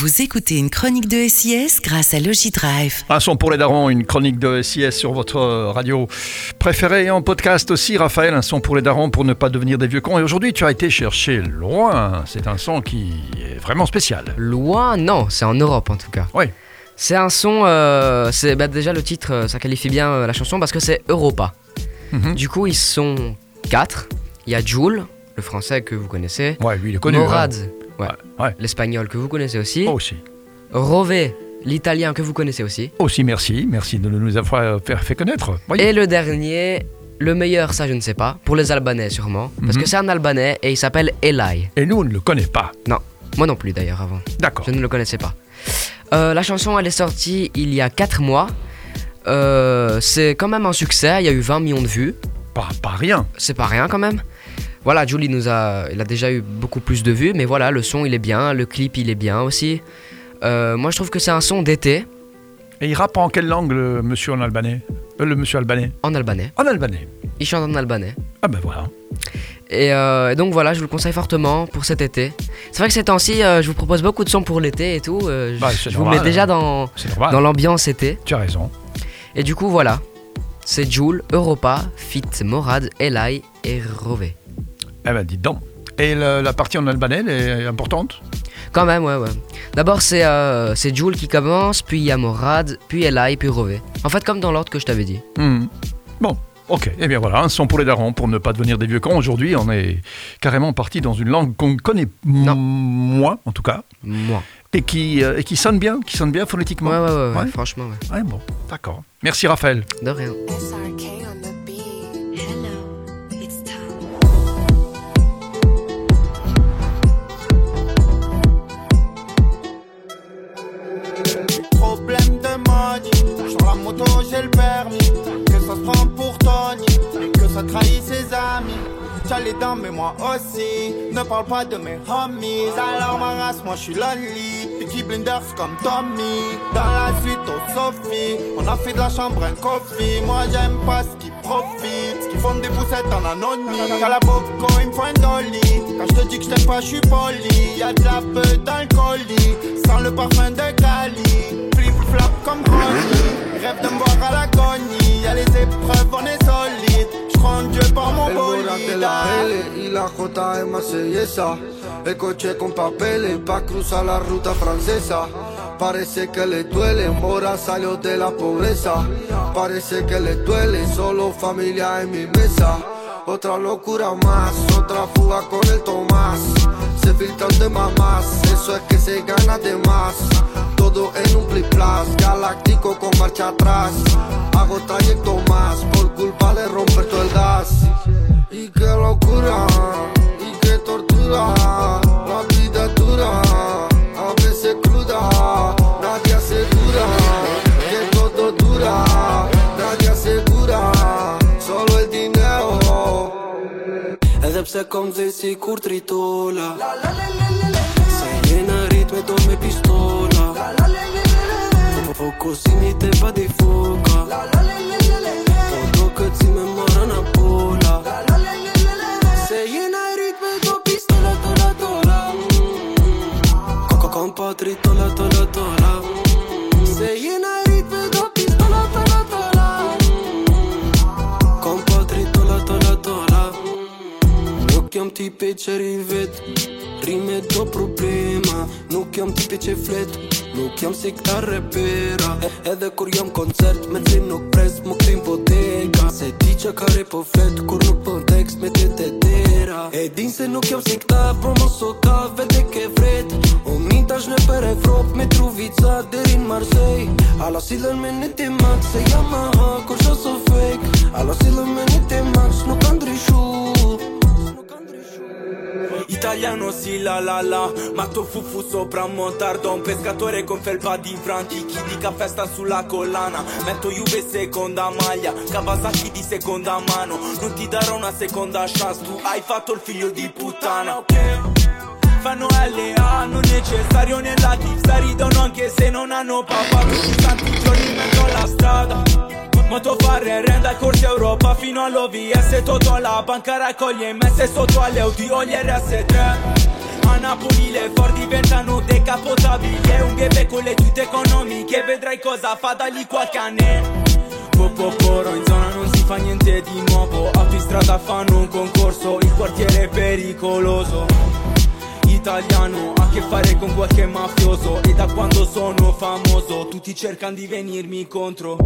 Vous écoutez une chronique de SIS grâce à Logidrive. Un son pour les darons, une chronique de SIS sur votre radio préférée et en podcast aussi. Raphaël, un son pour les darons pour ne pas devenir des vieux cons. Et aujourd'hui, tu as été chercher loin. C'est un son qui est vraiment spécial. Loin, non, c'est en Europe en tout cas. Oui. C'est un son, euh, c'est bah, déjà le titre, euh, ça qualifie bien euh, la chanson parce que c'est Europa. Mhm. Du coup, ils sont quatre. Il y a Jules, le français que vous connaissez. Ouais, lui, il est connu. Morad, hein. Ouais. l'espagnol que vous connaissez aussi. Oh, aussi. Rové, l'italien que vous connaissez aussi. Aussi, merci. Merci de nous avoir fait, connaître. Et le dernier, le meilleur, ça je ne sais pas, pour les Albanais sûrement, parce Mhm. que c'est un Albanais et il s'appelle Eli. Et nous, on ne le connaît pas. Non, moi non plus d'ailleurs avant. D'accord. Je ne le connaissais pas. Euh, la chanson, elle est sortie il y a 4 mois. Euh, c'est quand même un succès, il y a eu 20 millions de vues. Pas, pas rien. C'est pas rien quand même. Voilà, Julie nous a, il a déjà eu beaucoup plus de vues, mais voilà, le son il est bien, le clip il est bien aussi. Euh, moi je trouve que c'est un son d'été Et il rappe en quelle langue, le monsieur en albanais? Euh, Le monsieur albanais en albanais. En albanais. Il chante en albanais. Ah ben voilà. Et, euh, et donc voilà, je vous le conseille fortement pour cet été. C'est vrai que ces temps-ci, euh, je vous propose beaucoup de sons pour l'été et tout. je- Bah, je vous mets déjà hein. dans, dans l'ambiance été. Tu as raison. Et du coup, voilà. C'est Joule, Europa, Fit, Morad, Eli et Rové. Eh ben, dites donc. Et le- la partie en albanais, elle est importante? Quand même, ouais, ouais. D'abord, c'est euh, c'est Joule qui commence, puis il y a Morad, puis Eli, puis Rové. En fait, comme dans l'ordre que je t'avais dit. Hmm. Bon, ok. Eh bien voilà, un son pour les darons, pour ne pas devenir des vieux cons. Aujourd'hui, on est carrément parti dans une langue qu'on connaît m- Non. moins, en tout cas, Moi. et qui, euh, et qui sonne bien, qui sonne bien phonétiquement. Ouais, ouais, ouais, ouais, Ouais. franchement, ouais. Ouais, bon, d'accord. Merci Raphaël. De rien. SRK ça trahit ses amis. T'as les dents mais moi aussi. Ne parle pas de mes homies. Alors ma race moi je suis lonely. Peaky Blinders comme Tommy. Dans la suite au Sophie. On a fait de la chambre un coffee. Moi j'aime pas ce qui profite Ce qui font des poussettes en anonyme. Qu'à la boco il me faut un dolly. Quand je te dis que je t'aime pas je suis poli. Y'a de la peu colis Sans le parfum de Cali. Flip flop comme Ronnie Rêve de me voir à l'agonie. Y'a les épreuves on est solide El volante, la L y la JM se y esa. El coche con papeles pa' cruzar la ruta francesa. Parece que le duele, Mora salió de la pobreza. Parece que le duele, solo familia en mi mesa. Otra locura más, otra fuga con el Tomás. Se filtran de mamás, eso es que se gana de más. Todo en un plis-plas, galáctico con marcha atrás. Hago trayecto más, sepse kom dhe si tritola. Se ritme do me pistola. Po fokusimi të badi foka Po do këtë si me mora në pola Se ritme do pistola tola tola. Coco compa tritola tola tola Se jam tipi qër rivet vet. Rime do problema Nuk jam tipi që flet. Nuk jam si këta repera e, Edhe kur jam koncert Me tim nuk pres më këtim po deka Se ti që kare po flet Kur nuk po tekst me ti të tera. E din se nuk jam si këta Por mos o vete ke vret. O min tash në për Evrop Me truvica derin Marsej Ala silën me në timak Se jam aha kur shë so fake. Ala silën me në timak Nuk kanë ndryshu. Italiano sì la la la. Matto fufu sopra un montardo Un pescatore con felpa di franti Chi di caffè sta sulla collana? Metto Juve seconda maglia Kawasaki di seconda mano. Non ti darò una seconda chance Tu hai fatto il figlio di puttana. Ok Fanno LA, non necessario nella tifsa Ridono anche se non hanno papà. Tutti santi giorni in mezzo alla strada Moto fare renda corsi Europa fino all'OVS Toto alla banca raccoglie MS sotto alle Audi o gli RS3 A Napoli le Ford diventano decapotabili È un ghebe con le tute economiche Vedrai cosa fa da lì qualche anno. Popoporo in zona non si fa niente di nuovo Autostrada fanno un concorso Il quartiere è pericoloso. Italiano ha a che fare con qualche mafioso E quando sono famoso Tutti cercano di venirmi contro.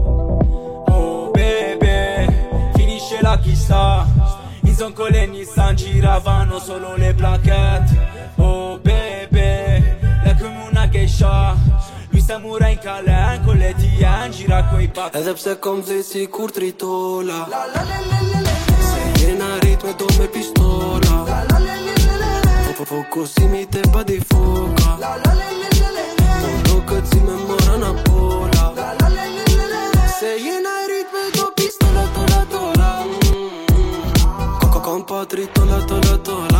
Oh bebe Finisce la chissà. In zone con le Nissan giravano solo le plaquette. Oh bebe Lei come una geisha Lui samurai in calen con le TN Gira coi pat Edhe pse kom zej si kur tritola. Se jena ritme do me pistola. Po fokusimi te pa di foka Po duket si me mora una bola. Se llena il ritmo e do pistola, tola, tola. Mm, mm, mm. Coco con tola, tola, tola.